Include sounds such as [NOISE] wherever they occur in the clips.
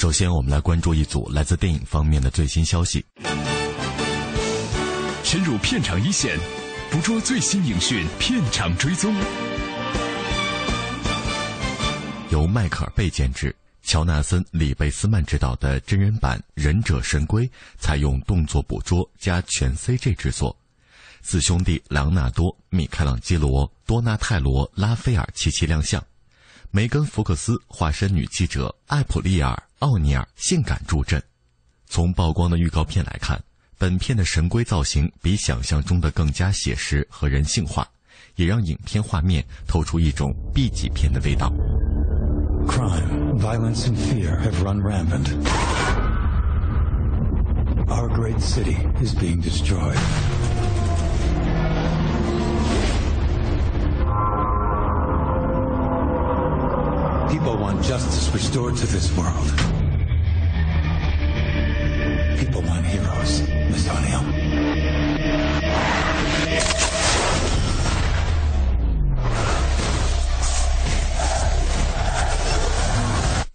首先，我们来关注一组来自电影方面的最新消息。深入片场一线，捕捉最新影讯，片场追踪。由迈克尔·贝监制、乔纳森·里贝斯曼执导的真人版《忍者神龟》，采用动作捕捉加全 CG 制作。四兄弟朗纳多、米开朗基罗、多纳泰罗、拉斐尔齐齐亮相。梅根·福克斯化身女记者艾普利尔·奥尼尔，性感助阵。从曝光的预告片来看，本片的神龟造型比想象中的更加写实和人性化，也让影片画面透出一种 B 级片的味道。Crime, violence, and fear have run rampant. Our great city is being destroyed. Justice restored to this world. People want heroes, Miss O'Neill.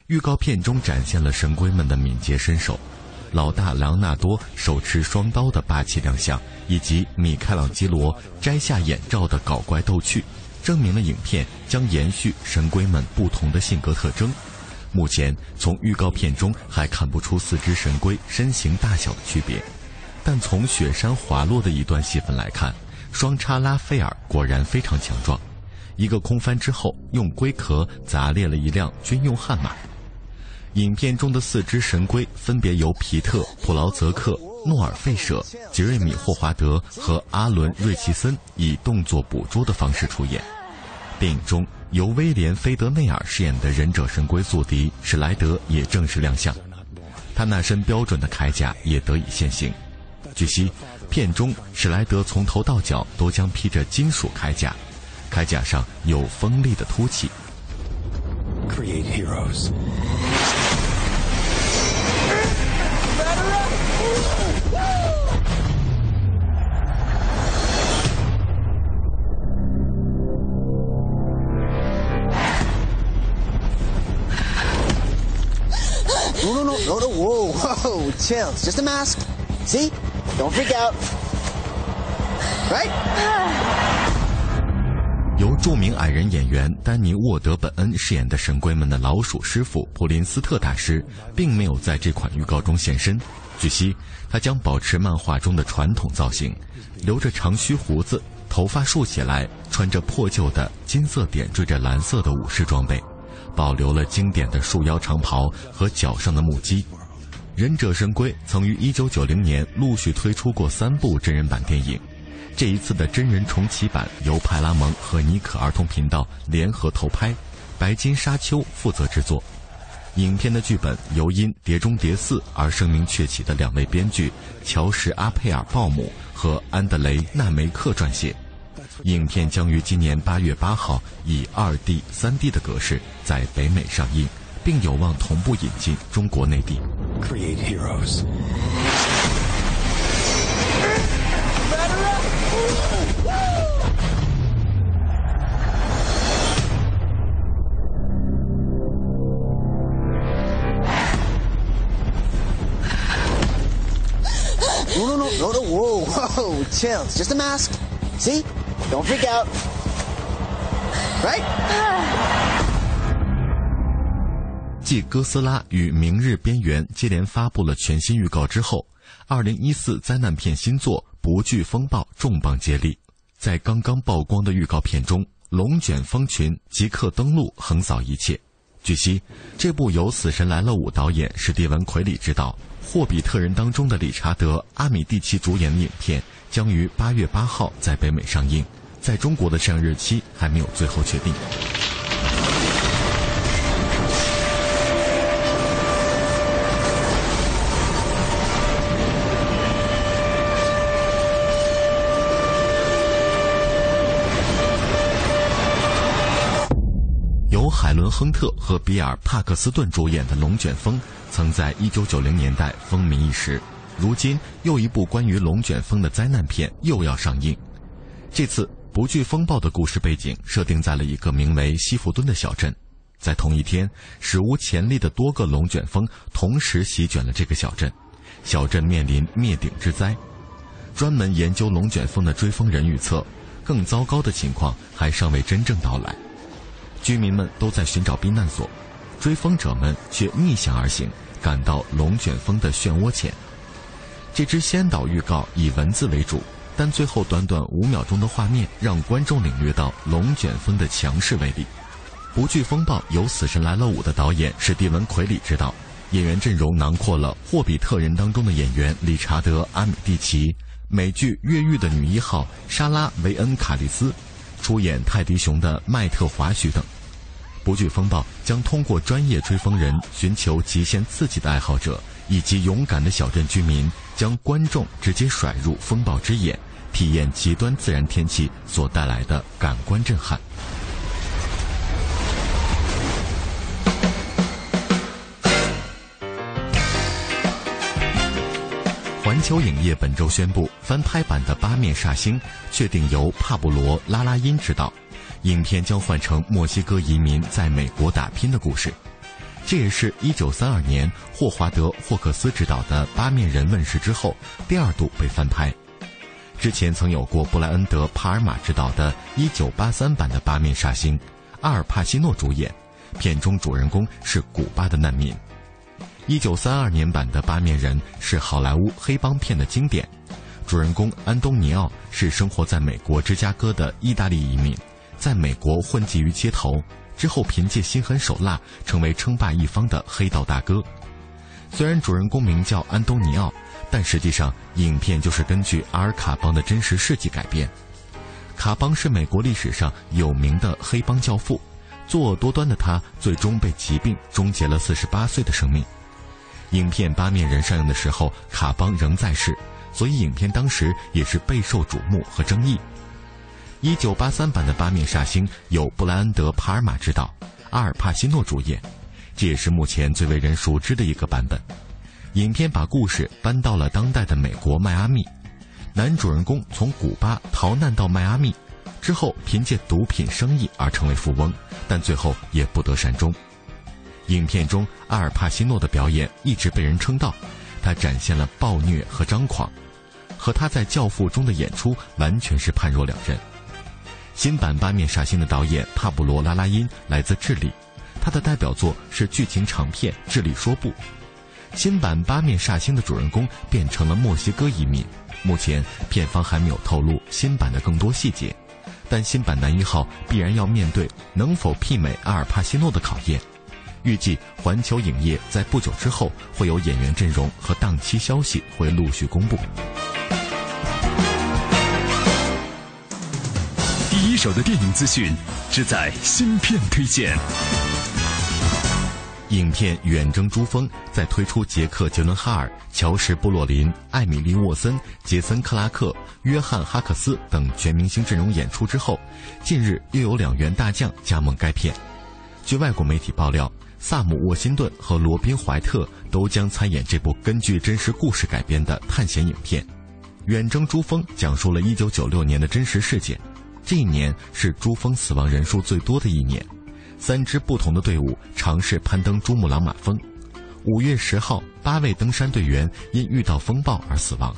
预告片中展现了神龟们的敏捷身手，老大朗纳多手持双刀的霸气亮相，以及米开朗基罗摘下眼罩的搞怪逗趣，证明了影片将延续神龟们不同的性格特征。目前从预告片中还看不出四只神龟身形大小的区别，但从雪山滑落的一段戏份来看，双叉拉斐尔果然非常强壮。一个空翻之后，用龟壳砸裂了一辆军用悍马。影片中的四只神龟分别由皮特·普劳泽克、诺尔·费舍、杰瑞米·霍华德和阿伦·瑞奇森以动作捕捉的方式出演。电影中由威廉·菲德内尔饰演的忍者神龟宿敌史莱德也正式亮相，他那身标准的铠甲也得以现形。据悉，片中史莱德从头到脚都将披着金属铠甲，铠甲上有锋利的凸起。Create heroes. No, no, no, no, no, whoa, whoa, chill. It's just a mask. See? Don't freak out. Right? [SIGHS] 由著名矮人演员丹尼·沃德本恩饰演的神龟们的老鼠师傅普林斯特大师，并没有在这款预告中现身。据悉，他将保持漫画中的传统造型，留着长须胡子，头发竖起来，穿着破旧的金色点缀着蓝色的武士装备，保留了经典的束腰长袍和脚上的木屐。忍者神龟曾于1990年陆续推出过三部真人版电影。这一次的真人重启版由派拉蒙和尼可儿童频道联合投拍，白金沙丘负责制作。影片的剧本由因《碟中谍四》而声名鹊起的两位编剧乔什·阿佩尔·鲍姆和安德雷·纳梅克撰写。影片将于今年八月八号以二 D、三 D 的格式在北美上映，并有望同步引进中国内地。Create heroes. No, no, no, no, no, whoa, whoa, chill. It's just a mask. See? Don't freak out. Right? 继哥斯拉与明日边缘接连发布了全新预告之后，二零一四灾难片新作《不惧风暴》重磅接力。在刚刚曝光的预告片中，龙卷风群即刻登陆，横扫一切。据悉，这部由《死神来了五》导演史蒂文·奎里执导，《霍比特人》当中的理查德·阿米蒂奇主演的影片将于八月八号在北美上映，在中国的上映日期还没有最后确定。由海伦亨特和比尔帕克斯顿主演的龙卷风曾在1990年代风靡一时，如今又一部关于龙卷风的灾难片又要上映，这次。不惧风暴的故事背景设定在了一个名为西弗敦的小镇。在同一天，史无前例的多个龙卷风同时席卷了这个小镇，小镇面临灭顶之灾。专门研究龙卷风的追风人预测，更糟糕的情况还尚未真正到来。居民们都在寻找避难所，追风者们却逆向而行，赶到龙卷风的漩涡前。这支先导预告以文字为主，但最后短短五秒钟的画面让观众领略到龙卷风的强势威力。不惧风暴由《死神来了五》的导演史蒂文·奎里执导，演员阵容囊括了《霍比特人》当中的演员理查德·阿米蒂奇、美剧《越狱》的女一号莎拉·维恩·卡利斯，出演泰迪熊的麦特·华许等。不惧风暴将通过专业追风人寻求极限刺激的爱好者。以及勇敢的小镇居民将观众直接甩入风暴之眼，体验极端自然天气所带来的感官震撼。环球影业本周宣布，翻拍版的《八面煞星》确定由帕布罗·拉拉因执导，影片将换成墨西哥移民在美国打拼的故事。这也是一九三二年霍华德·霍克斯执导的《八面人》问世之后第二度被翻拍。之前曾有过布莱恩德·帕尔玛执导的一九八三版的《八面煞星》，阿尔帕西诺主演，片中主人公是古巴的难民。一九三二年版的《八面人》是好莱坞黑帮片的经典，主人公安东尼奥是生活在美国芝加哥的意大利移民，在美国混迹于街头。之后，凭借心狠手辣，成为称霸一方的黑道大哥。虽然主人公名叫安东尼奥，但实际上影片就是根据阿尔卡邦的真实事迹改编。卡邦是美国历史上有名的黑帮教父，作恶多端的他最终被疾病终结了四十八岁的生命。影片《八面人》上映的时候，卡邦仍在世，所以影片当时也是备受瞩目和争议。一九八三版的《八面煞星》由布莱恩德·帕尔玛执导，阿尔帕西诺主演，这也是目前最为人熟知的一个版本。影片把故事搬到了当代的美国迈阿密，男主人公从古巴逃难到迈阿密，之后凭借毒品生意而成为富翁，但最后也不得善终。影片中阿尔帕西诺的表演一直被人称道，他展现了暴虐和张狂，和他在《教父》中的演出完全是判若两人。新版《八面煞星》的导演帕布罗·拉拉因来自智利，他的代表作是剧情长片《智利说不》。新版《八面煞星》的主人公变成了墨西哥移民，目前片方还没有透露新版的更多细节，但新版男一号必然要面对能否媲美阿尔帕西诺的考验。预计环球影业在不久之后会有演员阵容和档期消息会陆续公布。一手的电影资讯，只在新片推荐。影片《远征珠峰》在推出杰克·杰伦哈尔、乔什·布洛林、艾米丽·沃森、杰森·克拉克、约翰·哈克斯等全明星阵容演出之后，近日又有两员大将加盟该片。据外国媒体爆料，萨姆·沃辛顿和罗宾·怀特都将参演这部根据真实故事改编的探险影片。《远征珠峰》讲述了1996年的真实事件。这一年是珠峰死亡人数最多的一年，三支不同的队伍尝试攀登珠穆朗玛峰。五月十号，八位登山队员因遇到风暴而死亡。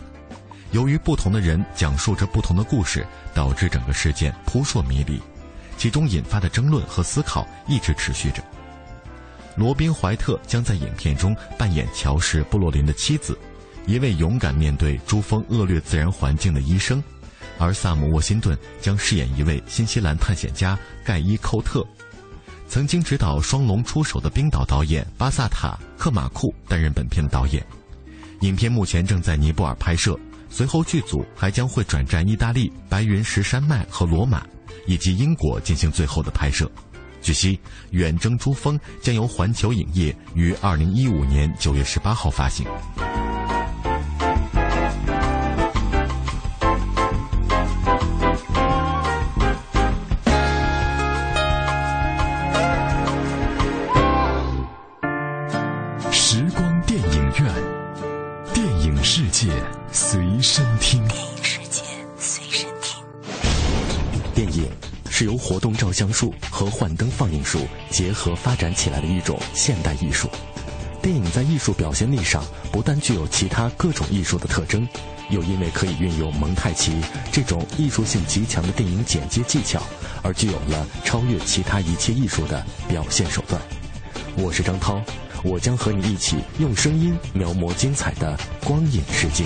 由于不同的人讲述着不同的故事，导致整个事件扑朔迷离，其中引发的争论和思考一直持续着。罗宾·怀特将在影片中扮演乔什·布洛林的妻子，一位勇敢面对珠峰恶劣自然环境的医生。而萨姆·沃辛顿将饰演一位新西兰探险家盖伊·寇特，曾经执导《双龙出手》的冰岛导演巴萨塔·克马库担任本片的导演。影片目前正在尼泊尔拍摄，随后剧组还将会转战意大利白云石山脉和罗马，以及英国进行最后的拍摄。据悉，《远征珠峰》将由环球影业于二零一五年九月十八号发行。将术和幻灯放映术结合发展起来的一种现代艺术。电影在艺术表现力上不但具有其他各种艺术的特征，又因为可以运用蒙太奇这种艺术性极强的电影剪接技巧，而具有了超越其他一切艺术的表现手段。我是张涛，我将和你一起用声音描摹精彩的光影世界。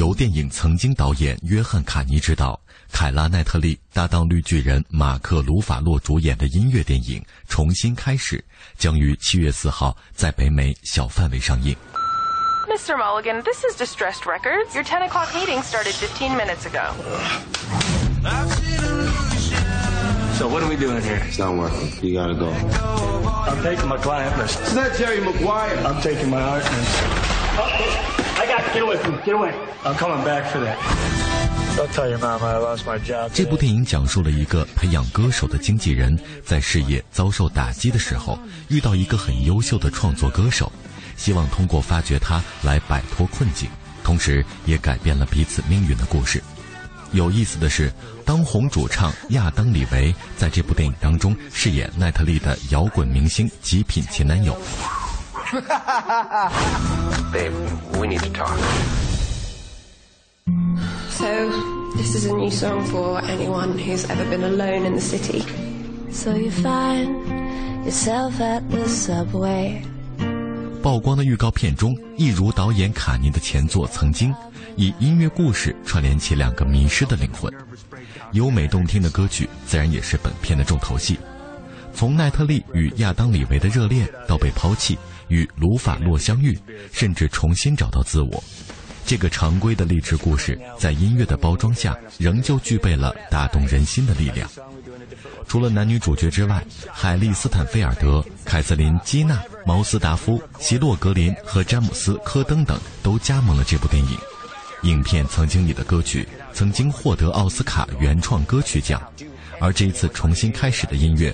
由电影曾经导演约翰·卡尼执导，凯拉·奈特利搭档绿巨人马克·鲁法洛主演的音乐电影《重新开始》将于七月四号在北美小范围上映。 Mr. Mulligan, this is Distressed Records. Your 10 o'clock meeting started 15 minutes ago. So what are we doing here? It's not working. You gotta go. I'm taking my client list. It's not Jerry Maguire. I'm taking my art list. I got to get away from Get away. I'm coming back for that. Don't tell your mom I lost my job. 这部电影讲述了一个培养歌手的经纪人在事业遭受打击的时候，遇到一个很优秀的创作歌手，希望通过发掘他来摆脱困境，同时也改变了彼此命运的故事。有意思的是，当红主唱亚当·李维在这部电影当中饰演奈特利的摇滚明星极品前男友。Babe, we need to talk. So, this is a new song for anyone who's ever been alone in the city. So you find yourself at the subway. 曝光的预告片中，一如导演卡尼的前作《曾经》，以音乐故事串联起两个迷失的灵魂。优美动听的歌曲自然也是本片的重头戏。从奈特利与亚当·李维的热恋到被抛弃，与鲁法洛相遇，甚至重新找到自我，这个常规的励志故事，在音乐的包装下，仍旧具备了打动人心的力量。除了男女主角之外，海莉·斯坦菲尔德、凯瑟琳·基娜、毛斯达夫、席洛格林和詹姆斯·科登等都加盟了这部电影。影片曾经里的歌曲曾经获得奥斯卡原创歌曲奖，而这一次重新开始的音乐，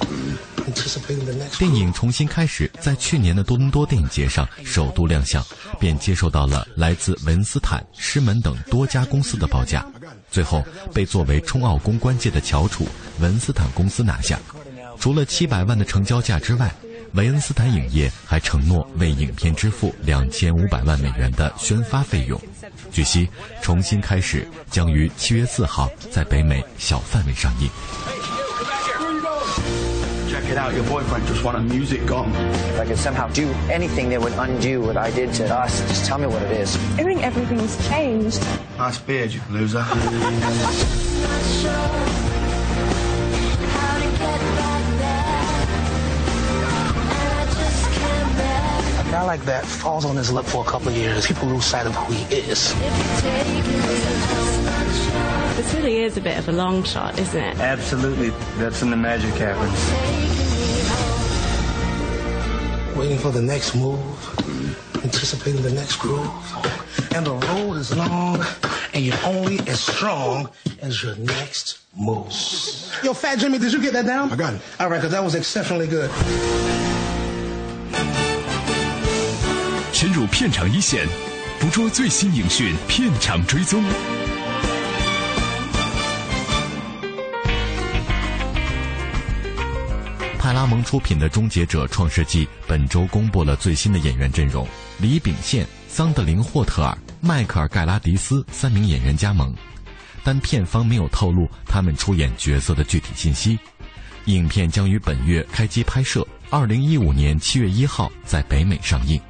电影重新开始，在去年的多伦多电影节上首度亮相，便接受到了来自文斯坦、狮门等多家公司的报价，最后被作为冲奥公关界的翘楚文斯坦公司拿下。除了七百万的成交价之外，维恩斯坦影业还承诺为影片支付两千五百万美元的宣发费用。据悉，重新开始将于七月四号在北美小范围上映。Check it out. Your boyfriend just won a music gong. If I could somehow do anything that would undo what I did to us, just tell me what it is. I think everything's changed. Nice beard, you loser. [LAUGHS] A guy like that falls on his lip for a couple of years. People lose sight of who he is. This really is a bit of a long shot, isn't it? Absolutely. That's when the magic happens. Waiting for the next move. Anticipating the next groove. And the road is long, and you're only as strong as your next move. Yo, Fat Jimmy, did you get that down? I got it. All right, because that was exceptionally good. 深入片场一线，捕捉最新影讯，片场追踪。 派拉蒙出品的《终结者：创世纪》本周公布了最新的演员阵容：李秉宪、桑德林·霍特尔、迈克尔·盖拉迪斯三名演员加盟，但片方没有透露他们出演角色的具体信息。影片将于本月开机拍摄，二零一五年七月一号在北美上映。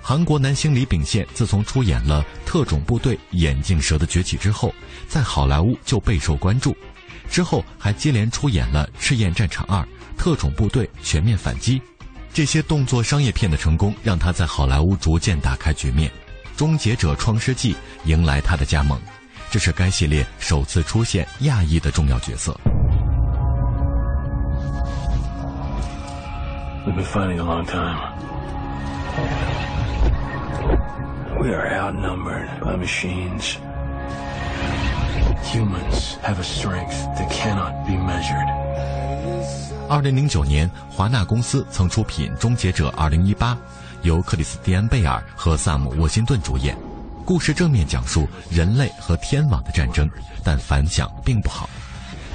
韩国男星李秉宪自从出演了《特种部队：眼镜蛇的崛起》之后，在好莱坞就备受关注。之后还接连出演了《赤焰战场二》《特种部队：全面反击》，这些动作商业片的成功，让他在好莱坞逐渐打开局面。《终结者：创世纪》迎来他的加盟，这是该系列首次出现亚裔的重要角色。We've been fighting a long time. We are outnumbered by machines. Humans have a strength that cannot be measured. 二零零九年，华纳公司曾出品《终结者二零一八》，由克里斯蒂安·贝尔和萨姆·沃辛顿主演。故事正面讲述人类和天网的战争，但反响并不好。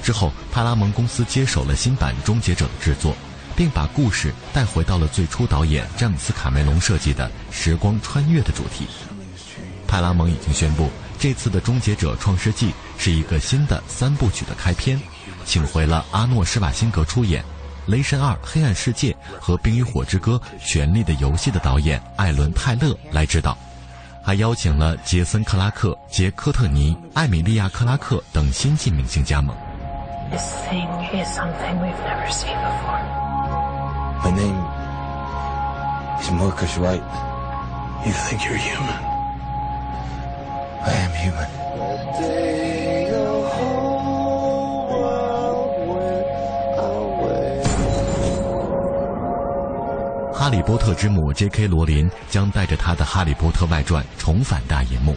之后，派拉蒙公司接手了新版《终结者》的制作，并把故事带回到了最初导演詹姆斯·卡梅隆设计的时光穿越的主题。派拉蒙已经宣布，这次的《终结者：创世纪》是一个新的三部曲的开篇，请回了阿诺·施瓦辛格出演《雷神二：黑暗世界》和《冰与火之歌：权力的游戏》的导演艾伦·泰勒来指导。还邀请了杰森·克拉克、杰·科特尼、艾米莉亚·克拉克等新晋明星加盟。This thing is something we've never seen before. My name is Marcus Wright. You think you're human? I am human. 哈利波特之母 J.K. 罗琳将带着她的《哈利波特外传》重返大银幕。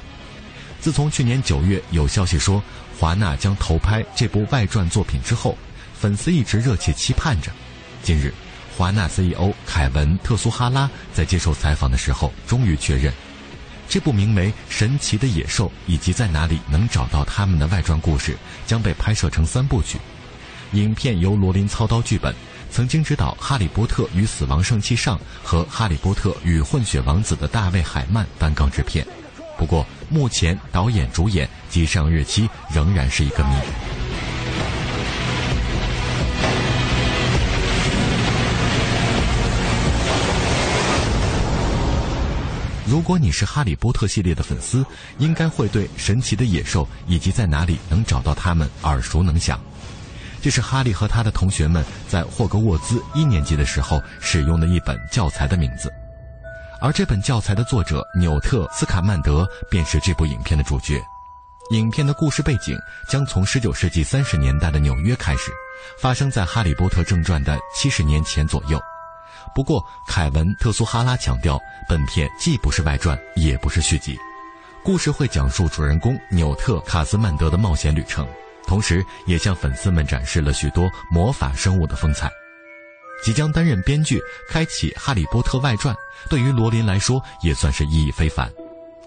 自从去年九月有消息说华纳将投拍这部外传作品之后，粉丝一直热切期盼着。近日，华纳 CEO 凯文·特苏哈拉在接受采访的时候，终于确认，这部名为《神奇的野兽》以及在哪里能找到他们的外传故事将被拍摄成三部曲。影片由罗琳操刀剧本。曾经执导《哈利波特与死亡圣器上》和《哈利波特与混血王子》的大卫·海曼担纲制片，不过目前导演、主演及上映日期仍然是一个谜。如果你是《哈利波特》系列的粉丝，应该会对神奇的野兽以及在哪里能找到它们耳熟能详。这是哈利和他的同学们在霍格沃兹一年级的时候使用的一本教材的名字，而这本教材的作者纽特·斯卡曼德便是这部影片的主角。影片的故事背景将从19世纪30年代的纽约开始，发生在《哈利波特正传》的70年前左右。不过，凯文·特苏哈拉强调，本片既不是外传，也不是续集，故事会讲述主人公纽特·卡斯曼德的冒险旅程。同时，也向粉丝们展示了许多魔法生物的风采。即将担任编剧，开启《哈利波特外传》，对于罗琳来说也算是意义非凡。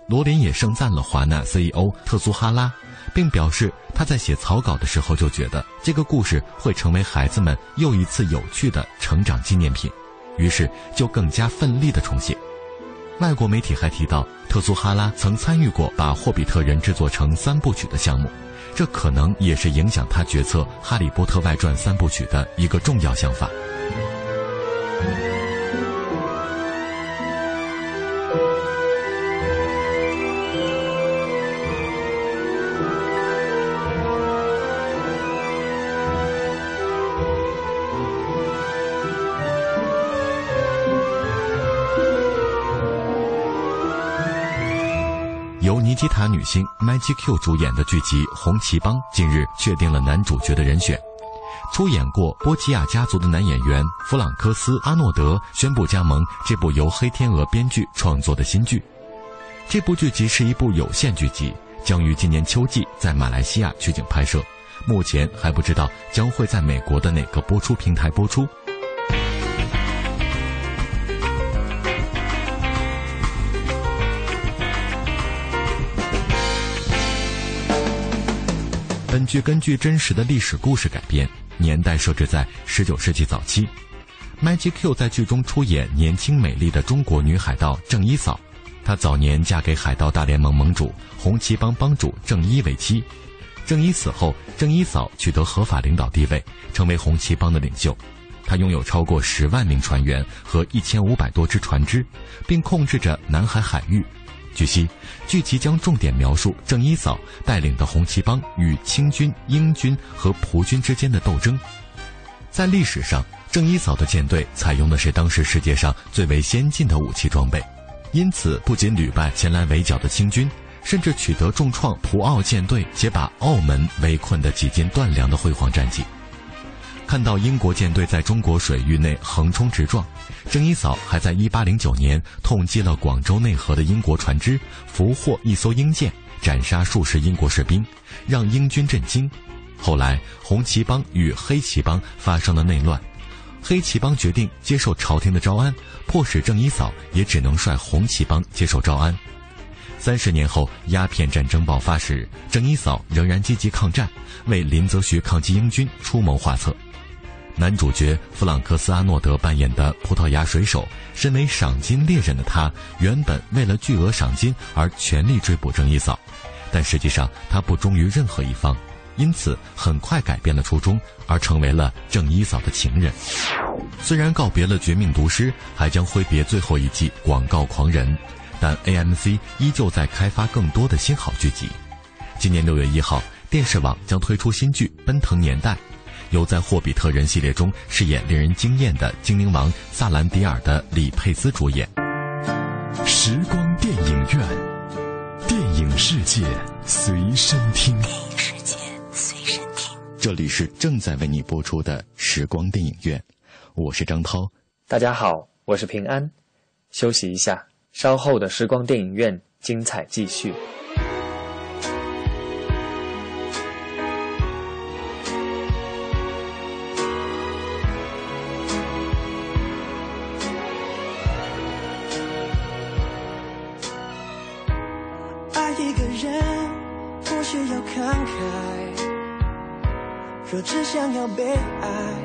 罗琳也盛赞了华纳 CEO 特苏哈拉，并表示他在写草稿的时候就觉得这个故事会成为孩子们又一次有趣的成长纪念品，于是就更加奋力地重写。外国媒体还提到，特苏哈拉曾参与过把《霍比特人》制作成三部曲的项目。这可能也是影响他决策《哈利波特外传》三部曲的一个重要想法。由尼基塔女星 Maggie Q 主演的剧集《红旗帮》近日确定了男主角的人选，出演过《波吉亚家族》的男演员弗朗克斯·阿诺德宣布加盟这部由黑天鹅编剧创作的新剧。这部剧集是一部有限剧集，将于今年秋季在马来西亚取景拍摄，目前还不知道将会在美国的哪个播出平台播出。本剧根据真实的历史故事改编，年代设置在19世纪早期。Maggie Q 在剧中出演年轻美丽的中国女海盗郑一嫂，她早年嫁给海盗大联盟盟主红旗帮帮主郑一为妻。郑一死后，郑一嫂取得合法领导地位，成为红旗帮的领袖。他拥有超过十万名船员和一千五百多只船只，并控制着南海海域。据悉，剧集将重点描述郑一嫂带领的红旗帮与清军、英军和葡军之间的斗争。在历史上，郑一嫂的舰队采用的是当时世界上最为先进的武器装备，因此不仅屡败前来围剿的清军，甚至取得重创葡澳舰队且把澳门围困得几近断粮的辉煌战绩。看到英国舰队在中国水域内横冲直撞，郑一嫂还在1809年痛击了广州内河的英国船只，俘获一艘英舰，斩杀数十英国士兵，让英军震惊。后来，红旗帮与黑旗帮发生了内乱，黑旗帮决定接受朝廷的招安，迫使郑一嫂也只能率红旗帮接受招安。三十年后，鸦片战争爆发时，郑一嫂仍然积极抗战，为林则徐抗击英军出谋划策。男主角弗朗克斯·阿诺德扮演的葡萄牙水手，身为赏金猎人的他，原本为了巨额赏金而全力追捕郑一嫂，但实际上他不忠于任何一方，因此很快改变了初衷，而成为了郑一嫂的情人。虽然告别了《绝命毒师》，还将挥别最后一季《广告狂人》，但 AMC 依旧在开发更多的新好剧集。今年六月一号，电视网将推出新剧《奔腾年代》。由在《霍比特人》系列中饰演令人惊艳的精灵王萨兰迪尔的李佩斯主演。时光电影院，电影世界随身听。电影世界随身听。这里是正在为你播出的时光电影院，我是张涛。大家好，我是平安。休息一下，稍后的时光电影院精彩继续。爱，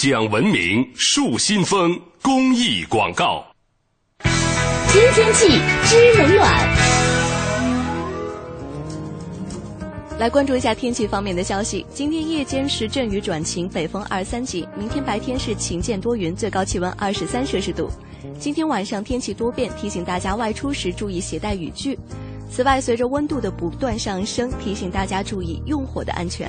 讲文明树新风公益广告。知天气知冷暖。来关注一下天气方面的消息。今天夜间是阵雨转晴，北风二三级。明天白天是晴间多云，最高气温二十三摄氏度。今天晚上天气多变，提醒大家外出时注意携带雨具。此外，随着温度的不断上升，提醒大家注意用火的安全。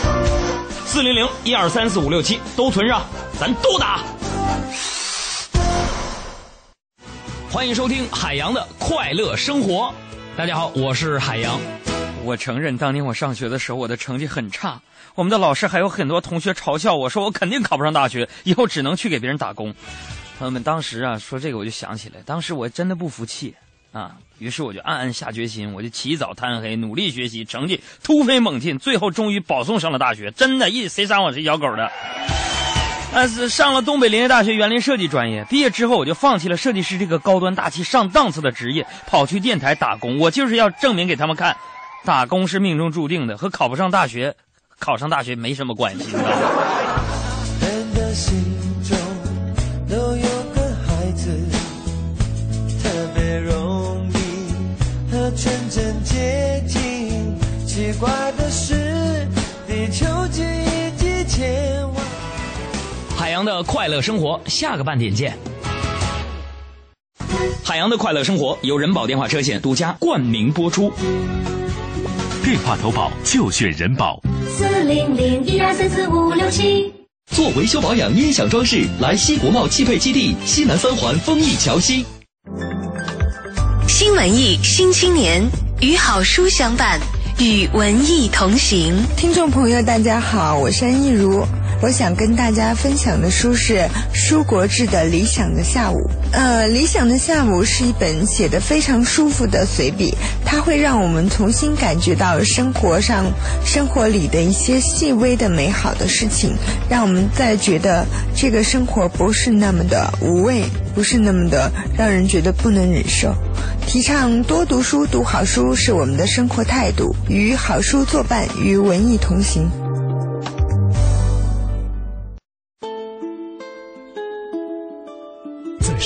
四零零一二三四五六七都存上，咱都打。欢迎收听海洋的快乐生活。大家好，我是海洋。我承认，当年我上学的时候，我的成绩很差。我们的老师还有很多同学嘲笑我说，我肯定考不上大学，以后只能去给别人打工。朋友们，当时啊说这个，我就想起来，当时我真的不服气啊。于是我就暗暗下决心，我就起早贪黑，努力学习，成绩突飞猛进，最后终于保送上了大学。真的，一谁杀我谁咬狗的。但是，上了东北林业大学园林设计专业，毕业之后我就放弃了设计师这个高端大气上档次的职业，跑去电台打工。我就是要证明给他们看，打工是命中注定的，和考不上大学、考上大学没什么关系。的快乐生活，下个半点见。海洋的快乐生活由人保电话车险独家冠名播出。电话投保就选人保。四零零一二三四五六七。做维修保养、音响装饰，来西国贸汽配基地西南三环丰益桥西。新文艺新青年与好书相伴，与文艺同行。听众朋友，大家好，我是安逸如。我想跟大家分享的书是舒国治的《理想的下午》。呃，《理想的下午》是一本写得非常舒服的随笔，它会让我们重新感觉到生活上、生活里的一些细微的美好的事情，让我们再觉得这个生活不是那么的无味，不是那么的让人觉得不能忍受。提倡多读书、读好书是我们的生活态度，与好书作伴，与文艺同行。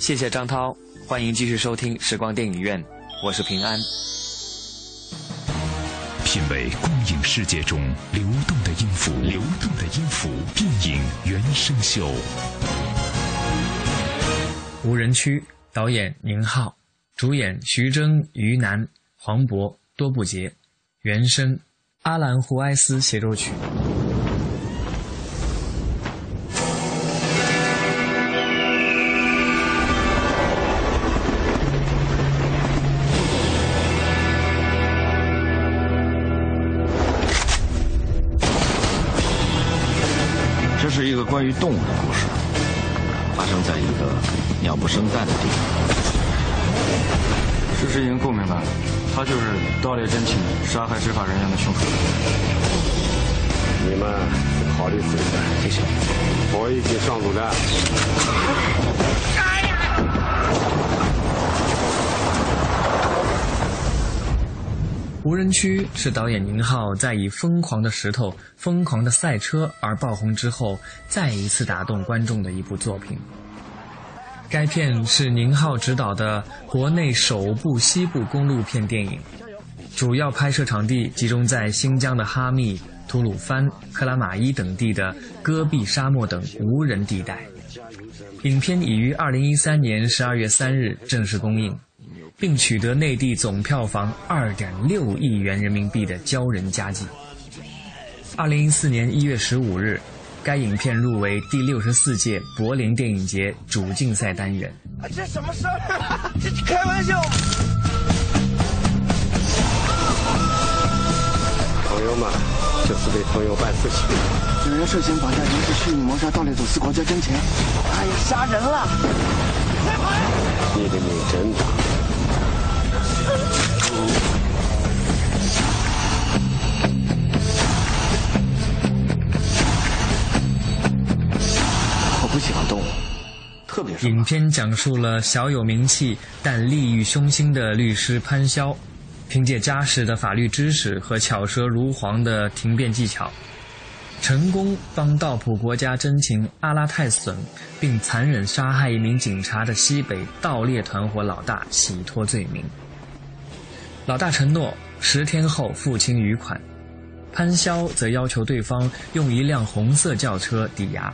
谢谢张涛，欢迎继续收听时光电影院，我是平安。品味光影世界中流动的音符，流动的音符，电影原声秀。无人区，导演宁浩，主演徐峥、于南、黄渤、多布杰，原声阿兰胡埃斯协奏曲。这是一个关于动物的故事，发生在一个鸟不生蛋的地方。事实已经够明白了，他就是盗猎真禽、杀害执法人员的凶手。你们考虑自己，谢谢。我已经上路了。无人区是导演宁浩在以《疯狂的石头》《疯狂的赛车》而爆红之后，再一次打动观众的一部作品。该片是宁浩执导的国内首部西部公路片电影，主要拍摄场地集中在新疆的哈密、吐鲁番、克拉玛依等地的戈壁沙漠等无人地带。影片已于二零一三年十二月三日正式公映，并取得内地总票房二点六亿元人民币的骄人佳绩。二零一四年一月十五日。该影片入围第六十四届柏林电影节主竞赛单元。啊这什么事儿？[LAUGHS] 这开玩笑！朋友们，这是为朋友办事情。有人涉嫌绑架、刑事蓄意谋杀、盗猎走私国家真钱。哎呀，杀人了！快跑！你的命真大。动，影片讲述了小有名气但利欲熏心的律师潘潇，凭借扎实的法律知识和巧舌如簧的庭辩技巧，成功帮盗捕国家真情阿拉泰隼，并残忍杀害一名警察的西北盗猎团伙老大洗脱罪名。老大承诺十天后付清余款，潘潇则要求对方用一辆红色轿车抵押。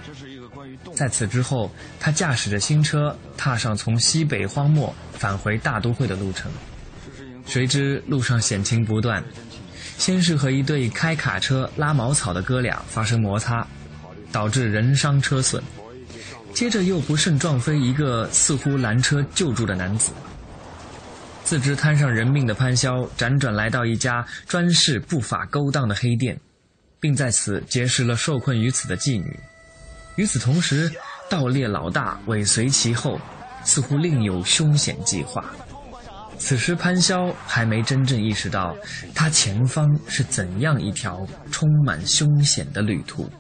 在此之后，他驾驶着新车，踏上从西北荒漠返回大都会的路程。谁知路上险情不断，先是和一对开卡车拉茅草的哥俩发生摩擦，导致人伤车损；接着又不慎撞飞一个似乎拦车救助的男子。自知摊上人命的潘潇，辗转来到一家专事不法勾当的黑店，并在此结识了受困于此的妓女。与此同时，盗猎老大尾随其后，似乎另有凶险计划。此时潘潇还没真正意识到，他前方是怎样一条充满凶险的旅途。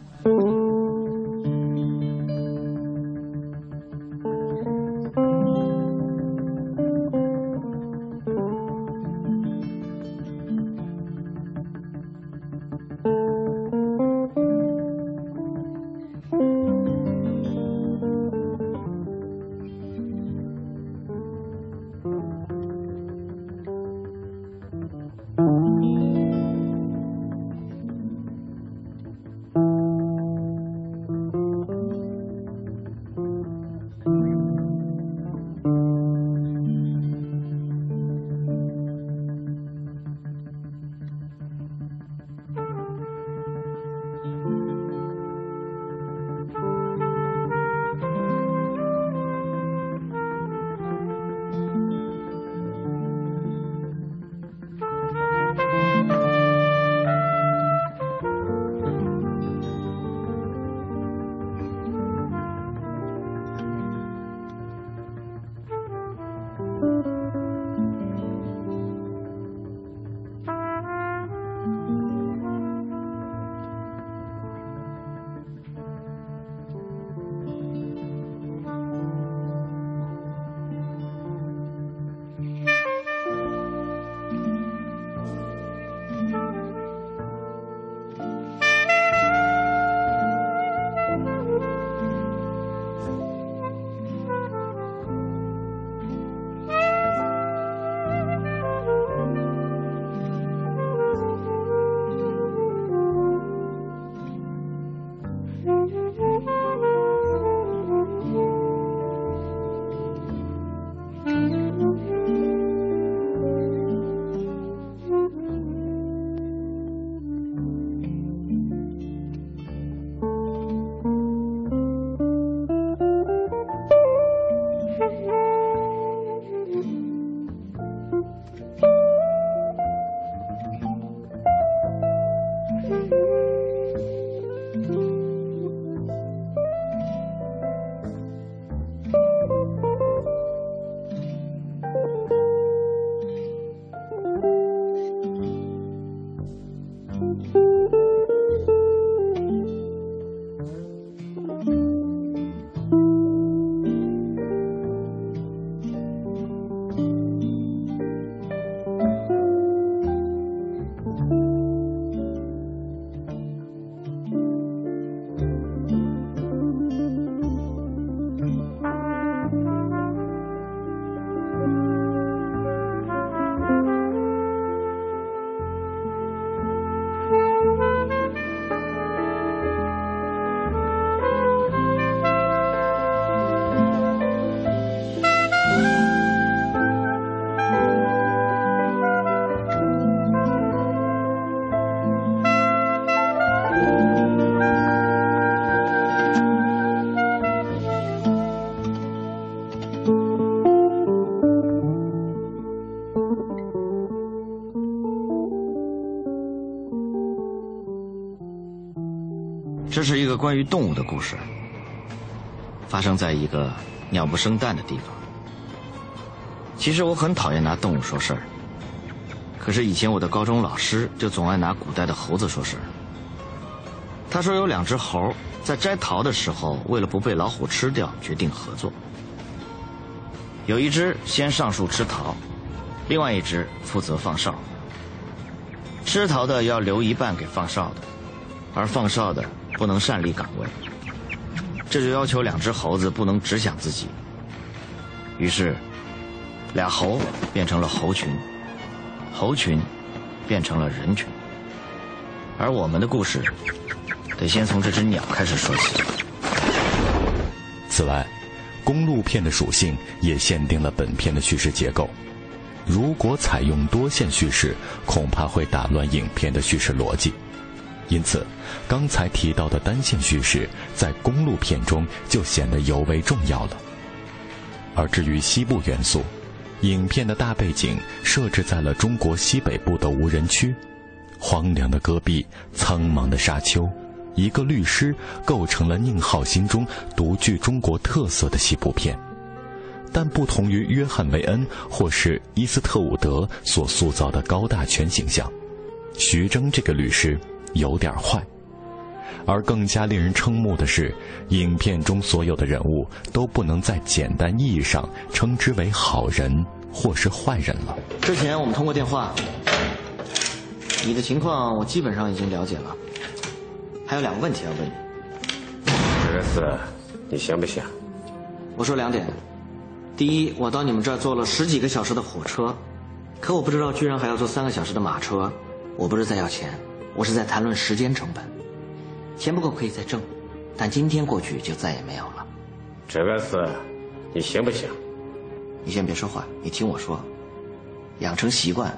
关于动物的故事，发生在一个鸟不生蛋的地方。其实我很讨厌拿动物说事儿，可是以前我的高中老师就总爱拿古代的猴子说事儿。他说有两只猴在摘桃的时候，为了不被老虎吃掉，决定合作。有一只先上树吃桃，另外一只负责放哨。吃桃的要留一半给放哨的，而放哨的不能擅离岗位。这就要求两只猴子不能只想自己。于是，俩猴变成了猴群，猴群变成了人群。而我们的故事，得先从这只鸟开始说起。此外，公路片的属性也限定了本片的叙事结构。如果采用多线叙事，恐怕会打乱影片的叙事逻辑。因此，刚才提到的单线叙事在公路片中就显得尤为重要了。而至于西部元素，影片的大背景设置在了中国西北部的无人区，荒凉的戈壁，苍茫的沙丘，一个律师构成了宁浩心中独具中国特色的西部片。但不同于约翰·维恩或是伊斯特伍德所塑造的高大全形象，徐峥这个律师有点坏。而更加令人瞠目的是，影片中所有的人物都不能在简单意义上称之为好人或是坏人了。之前我们通过电话，你的情况我基本上已经了解了，还有两个问题要问你。这个事你行不行？我说两点。第一，我到你们这儿坐了十几个小时的火车，可我不知道居然还要坐三个小时的马车。我不是在要钱，我是在谈论时间成本。钱不够可以再挣，但今天过去就再也没有了。这个事你行不行？你先别说话，你听我说，养成习惯，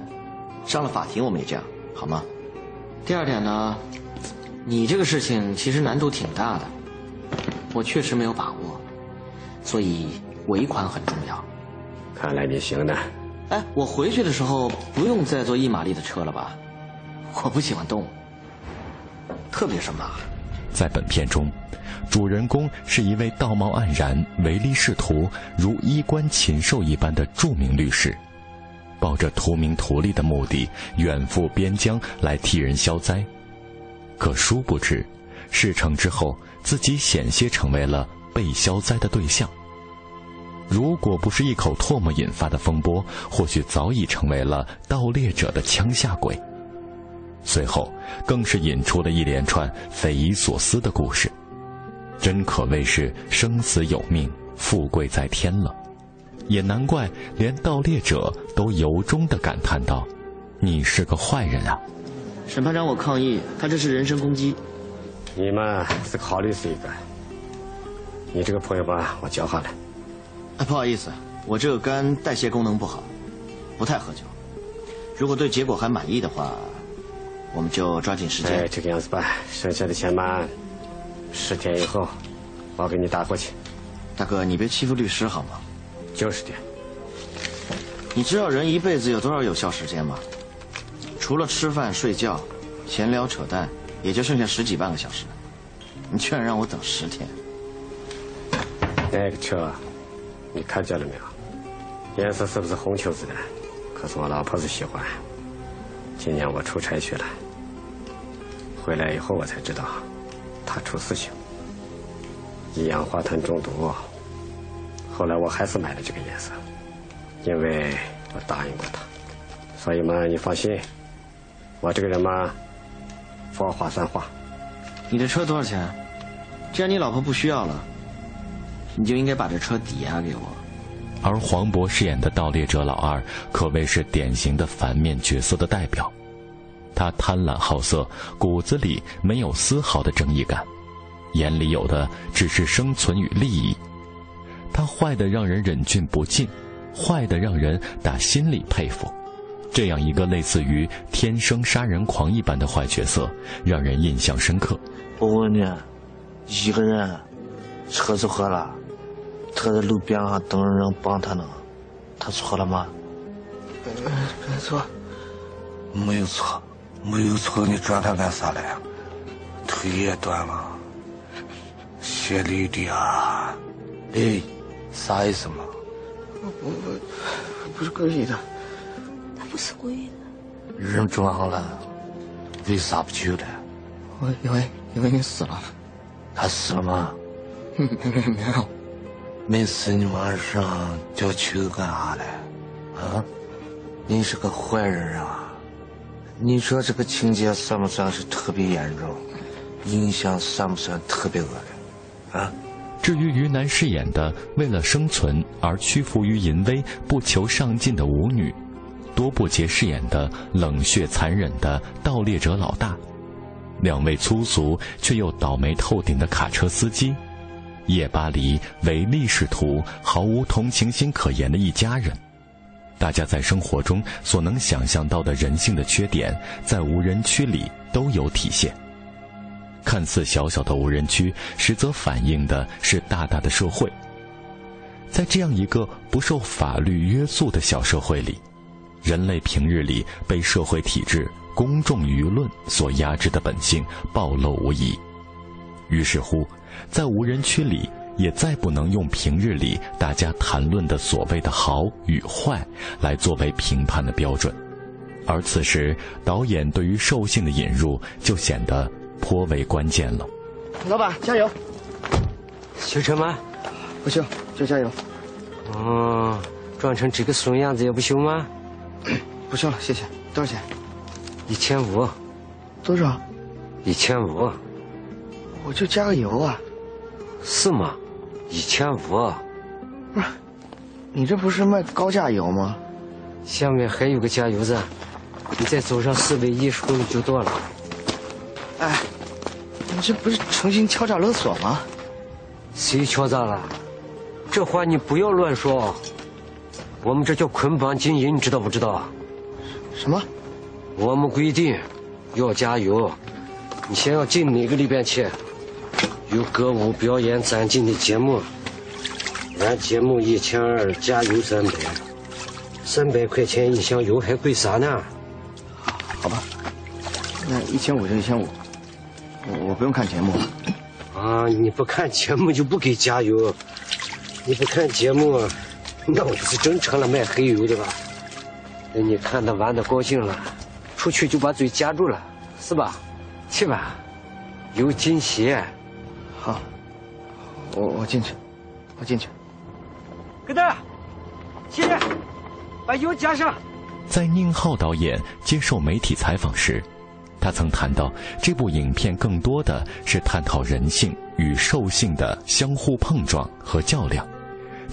上了法庭我们也这样，好吗？第二点呢，你这个事情其实难度挺大的，我确实没有把握，所以。尾款很重要，看来你行的。哎，我回去的时候不用再坐一马力的车了吧？我不喜欢动物，特别是马。在本片中，主人公是一位道貌岸然、唯利是图、如衣冠禽兽一般的著名律师，抱着图名图利的目的远赴边疆来替人消灾。可殊不知，事成之后，自己险些成为了被消灾的对象。如果不是一口唾沫引发的风波，或许早已成为了盗猎者的枪下鬼。随后，更是引出了一连串匪夷所思的故事，真可谓是生死有命，富贵在天了。也难怪连盗猎者都由衷的感叹道：“你是个坏人啊！”审判长，我抗议，他这是人身攻击。你们是个好律师一个，你这个朋友吧，我教下来。啊，不好意思，我这个肝代谢功能不好，不太喝酒。如果对结果还满意的话，我们就抓紧时间。哎，这个样子吧，剩下的钱嘛，十天以后我给你打过去。大哥，你别欺负律师好吗？就是的。你知道人一辈子有多少有效时间吗？除了吃饭睡觉、闲聊扯淡，也就剩下十几半个小时。你居然让我等十天？那个车。你看见了没有？颜色是不是红球子的？可是我老婆子喜欢。今年我出差去了，回来以后我才知道，他出事情，一氧化碳中毒。后来我还是买了这个颜色，因为我答应过他。所以嘛，你放心，我这个人嘛，说话算话。你的车多少钱？既然你老婆不需要了。你就应该把这车抵押给我。而黄渤饰演的盗猎者老二，可谓是典型的反面角色的代表。他贪婪好色，骨子里没有丝毫的正义感，眼里有的只是生存与利益。他坏的让人忍俊不禁，坏的让人打心里佩服。这样一个类似于天生杀人狂一般的坏角色，让人印象深刻。我问你，一个人，车子坏了。他在路边上等着人帮他呢，他错了吗？没错，没有错，没有错，你抓他干啥嘞？腿也断了，谢莉迪亚。哎，啥意思嘛？我我不是故意的。他不是故意的。人撞了，为啥不救的？我以为以为你死了。他死了吗？没没有。没死，你晚上叫去干啥嘞？啊？你是个坏人啊！你说这个情节算不算是特别严重？印象算不算特别恶劣？啊？至于于南饰演的为了生存而屈服于淫威、不求上进的舞女，多布杰饰演的冷血残忍的盗猎者老大，两位粗俗却又倒霉透顶的卡车司机，夜巴黎唯利是图、毫无同情心可言的一家人，大家在生活中所能想象到的人性的缺点，在无人区里都有体现。看似小小的无人区，实则反映的是大大的社会。在这样一个不受法律约束的小社会里，人类平日里被社会体制、公众舆论所压制的本性暴露无遗。于是乎，在无人区里，也再不能用平日里大家谈论的所谓的好与坏来作为评判的标准。而此时，导演对于兽性的引入就显得。颇为关键了，老板加油！修车吗？不修，就加油。哦，撞成这个怂样子也不修吗？[COUGHS] 不修了，谢谢。多少钱？一千五。多少？一千五。我就加个油啊。是吗？一千五。不是，你这不是卖高价油吗？下面还有个加油站，你再走上四百一十公里就到了。哎，你这不是诚心敲诈勒索吗？谁敲诈了？这话你不要乱说。我们这叫捆绑经营，你知道不知道？什么？我们规定要加油。你先要进哪个里边去？有歌舞表演攒进的节目，按节目一千二，加油三百，三百块钱一箱油还贵啥呢？好吧，那一千五就一千五。我不用看节目，啊！你不看节目就不给加油，你不看节目，那我就是真成了卖黑油的吧？等你看他玩的高兴了，出去就把嘴夹住了，是吧？去吧，有惊喜。好，我我进去，我进去。疙瘩，去，把油加上。在宁浩导演接受媒体采访时。他曾谈到，这部影片更多的是探讨人性与兽性的相互碰撞和较量，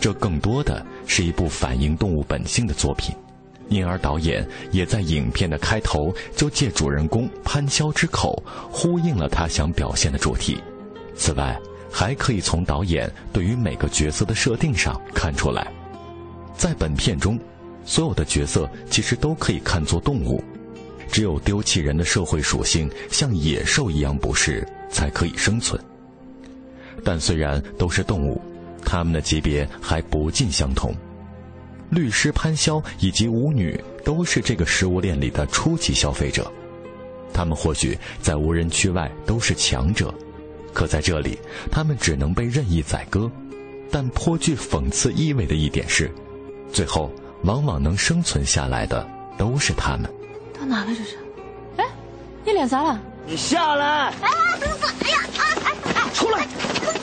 这更多的是一部反映动物本性的作品。因而，导演也在影片的开头就借主人公潘潇之口，呼应了他想表现的主题。此外，还可以从导演对于每个角色的设定上看出来，在本片中，所有的角色其实都可以看作动物。只有丢弃人的社会属性，像野兽一样不是，才可以生存。但虽然都是动物，它们的级别还不尽相同。律师潘潇以及舞女都是这个食物链里的初级消费者，他们或许在无人区外都是强者，可在这里，他们只能被任意宰割。但颇具讽刺意味的一点是，最后往往能生存下来的都是他们。到哪了这是？哎，你脸咋了？你下来！哎，等等！哎呀，啊哎哎，出来！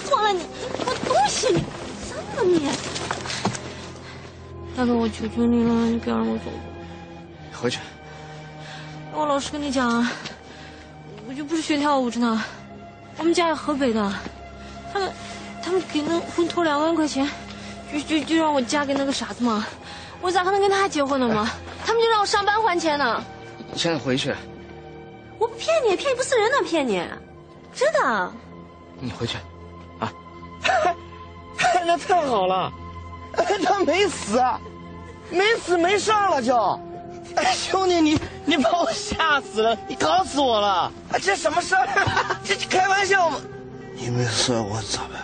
撞了你，我东西你，脏了你？大哥，我求求你了，你不要让我走。回去。我老实跟你讲，我就不是学跳舞的呢。我们家是河北的，他们他们给那婚托两万块钱，就就就让我嫁给那个傻子嘛。我咋可能跟他结婚呢嘛？他们就让我上班还钱呢。你现在回去。我不骗你，骗你不是人呢，骗你，真的。你回去，啊！[LAUGHS] 那太好了，[LAUGHS] 他没死，没死没事了就。哎，兄弟，你你把我吓死了，你搞死我了！这什么事儿？[LAUGHS] 这开玩笑吗？你没事我咋办？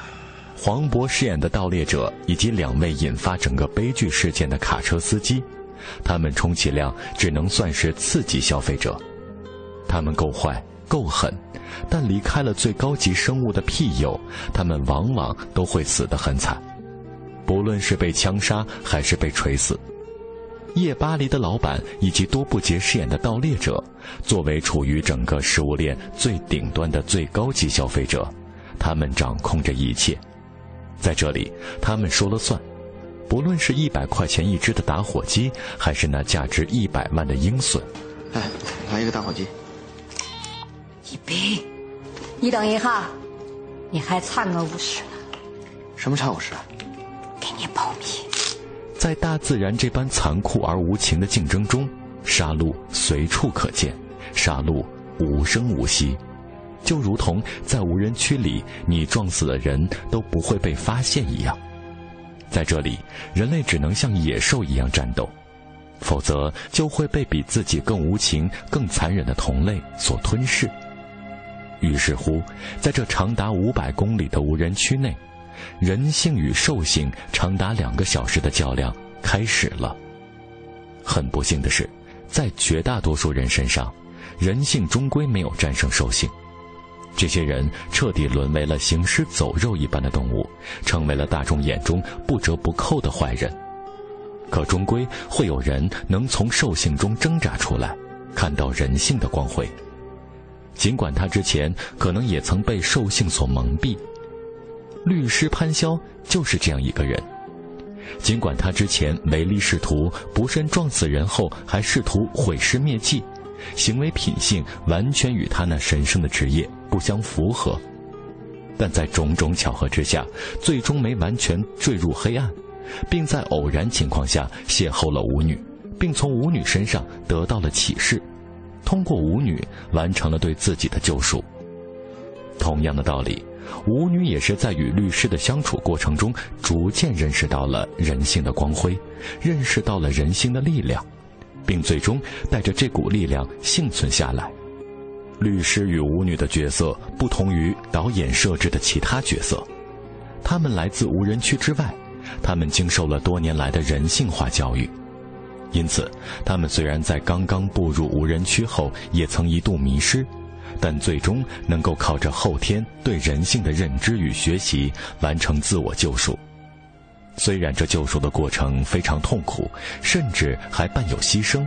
黄渤饰演的盗猎者以及两位引发整个悲剧事件的卡车司机。他们充其量只能算是刺激消费者，他们够坏，够狠，但离开了最高级生物的庇佑，他们往往都会死得很惨，不论是被枪杀还是被锤死。夜巴黎的老板以及多布杰饰演的盗猎者，作为处于整个食物链最顶端的最高级消费者，他们掌控着一切，在这里，他们说了算。不论是一百块钱一只的打火机，还是那价值一百万的鹰隼，来，来一个打火机。一杯，你等一下，你还差我五十呢。什么差五十？给你保密。在大自然这般残酷而无情的竞争中，杀戮随处可见，杀戮无声无息，就如同在无人区里，你撞死了人都不会被发现一样。在这里，人类只能像野兽一样战斗，否则就会被比自己更无情、更残忍的同类所吞噬。于是乎，在这长达五百公里的无人区内，人性与兽性长达两个小时的较量开始了。很不幸的是，在绝大多数人身上，人性终归没有战胜兽性。这些人彻底沦为了行尸走肉一般的动物，成为了大众眼中不折不扣的坏人。可终归会有人能从兽性中挣扎出来，看到人性的光辉。尽管他之前可能也曾被兽性所蒙蔽。律师潘潇就是这样一个人。尽管他之前唯利是图，不慎撞死人后还试图毁尸灭迹。行为品性完全与他那神圣的职业不相符合，但在种种巧合之下，最终没完全坠入黑暗，并在偶然情况下邂逅了舞女，并从舞女身上得到了启示，通过舞女完成了对自己的救赎。同样的道理，舞女也是在与律师的相处过程中，逐渐认识到了人性的光辉，认识到了人性的力量。并最终带着这股力量幸存下来。律师与舞女的角色不同于导演设置的其他角色，他们来自无人区之外，他们经受了多年来的人性化教育，因此，他们虽然在刚刚步入无人区后也曾一度迷失，但最终能够靠着后天对人性的认知与学习，完成自我救赎。虽然这救赎的过程非常痛苦，甚至还伴有牺牲，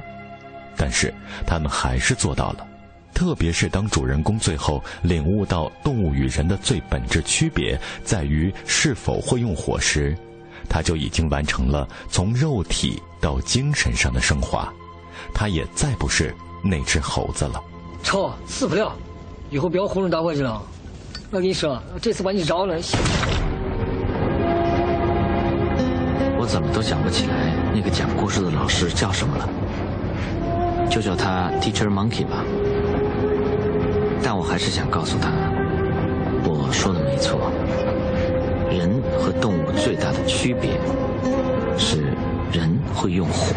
但是他们还是做到了。特别是当主人公最后领悟到动物与人的最本质区别在于是否会用火时，他就已经完成了从肉体到精神上的升华。他也再不是那只猴子了。臭死不了，以后不要胡弄打伙计了。我跟你说，这次把你饶了。我怎么都想不起来那个讲故事的老师叫什么了，就叫他 Teacher Monkey 吧。但我还是想告诉他，我说的没错，人和动物最大的区别是人会用火。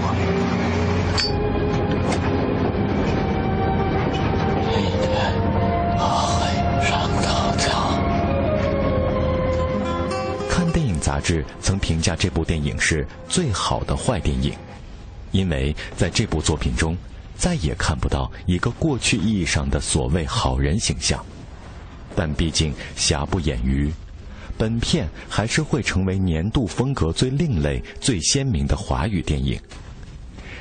杂志曾评价这部电影是最好的坏电影，因为在这部作品中，再也看不到一个过去意义上的所谓好人形象。但毕竟瑕不掩瑜，本片还是会成为年度风格最另类、最鲜明的华语电影。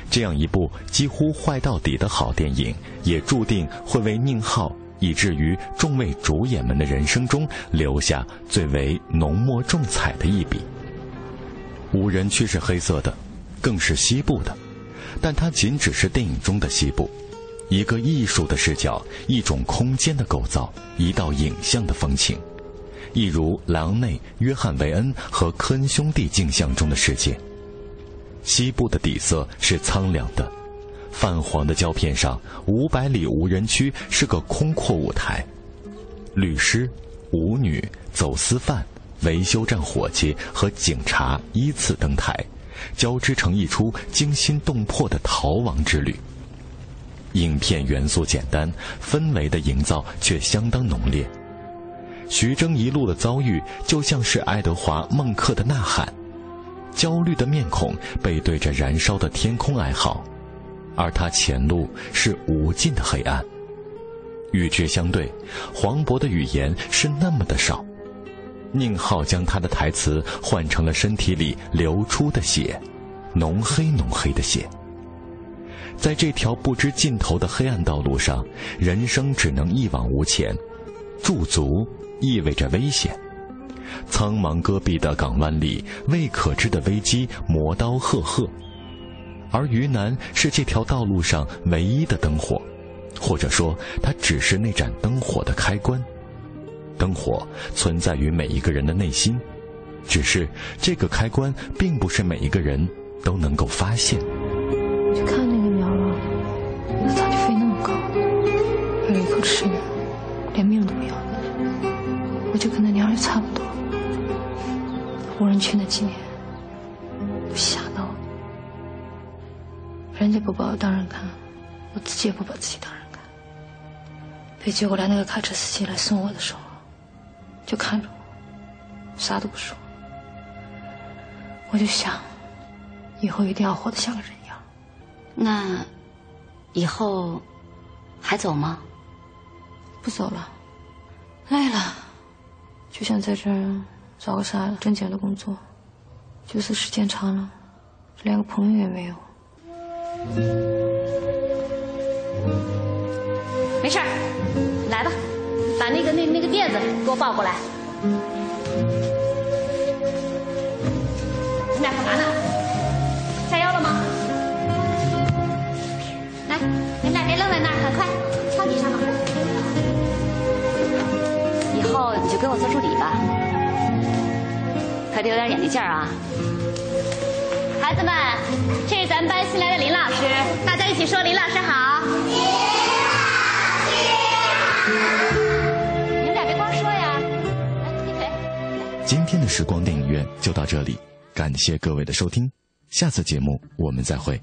这样一部几乎坏到底的好电影，也注定会为宁浩。以至于众位主演们的人生中留下最为浓墨重彩的一笔。无人区是黑色的，更是西部的，但它仅只是电影中的西部，一个艺术的视角，一种空间的构造，一道影像的风情，一如狼内、约翰·维恩和科恩兄弟镜像中的世界。西部的底色是苍凉的。泛黄的胶片上，五百里无人区是个空阔舞台，律师、舞女、走私犯、维修站伙计和警察依次登台，交织成一出惊心动魄的逃亡之旅。影片元素简单，氛围的营造却相当浓烈。徐峥一路的遭遇就像是爱德华·孟克的呐喊，焦虑的面孔背对着燃烧的天空哀嚎。而他前路是无尽的黑暗，与之相对，黄渤的语言是那么的少。宁浩将他的台词换成了身体里流出的血，浓黑浓黑的血。在这条不知尽头的黑暗道路上，人生只能一往无前，驻足意味着危险。苍茫戈壁的港湾里，未可知的危机磨刀赫赫，而于南是这条道路上唯一的灯火，或者说，它只是那盏灯火的开关。灯火存在于每一个人的内心，只是这个开关并不是每一个人都能够发现。去看那个鸟儿，它咋就飞那么高？为了一口吃的，连命都不要了。我就跟那鸟儿差不多。无人区那几年，人家不把我当人看，我自己也不把自己当人看。被接过来那个卡车司机来送我的时候。就看着我，啥都不说。我就想，以后一定要活得像个人样。那以后还走吗？不走了，累了，就想在这儿找个啥挣钱的工作。就是时间长了，连个朋友也没有。没事儿，来吧。把那个那那个垫子给我抱过来。你俩干嘛呢？下药了吗？来，你们俩别愣在那儿，快放地上。以后你就给我做助理吧，可得有点眼力劲儿啊！孩子们，这是咱们班新来的林老师，大家一起说林老师好。林老师好，你们俩别光说呀，来，递腿今天的时光电影院就到这里，感谢各位的收听，下次节目我们再会。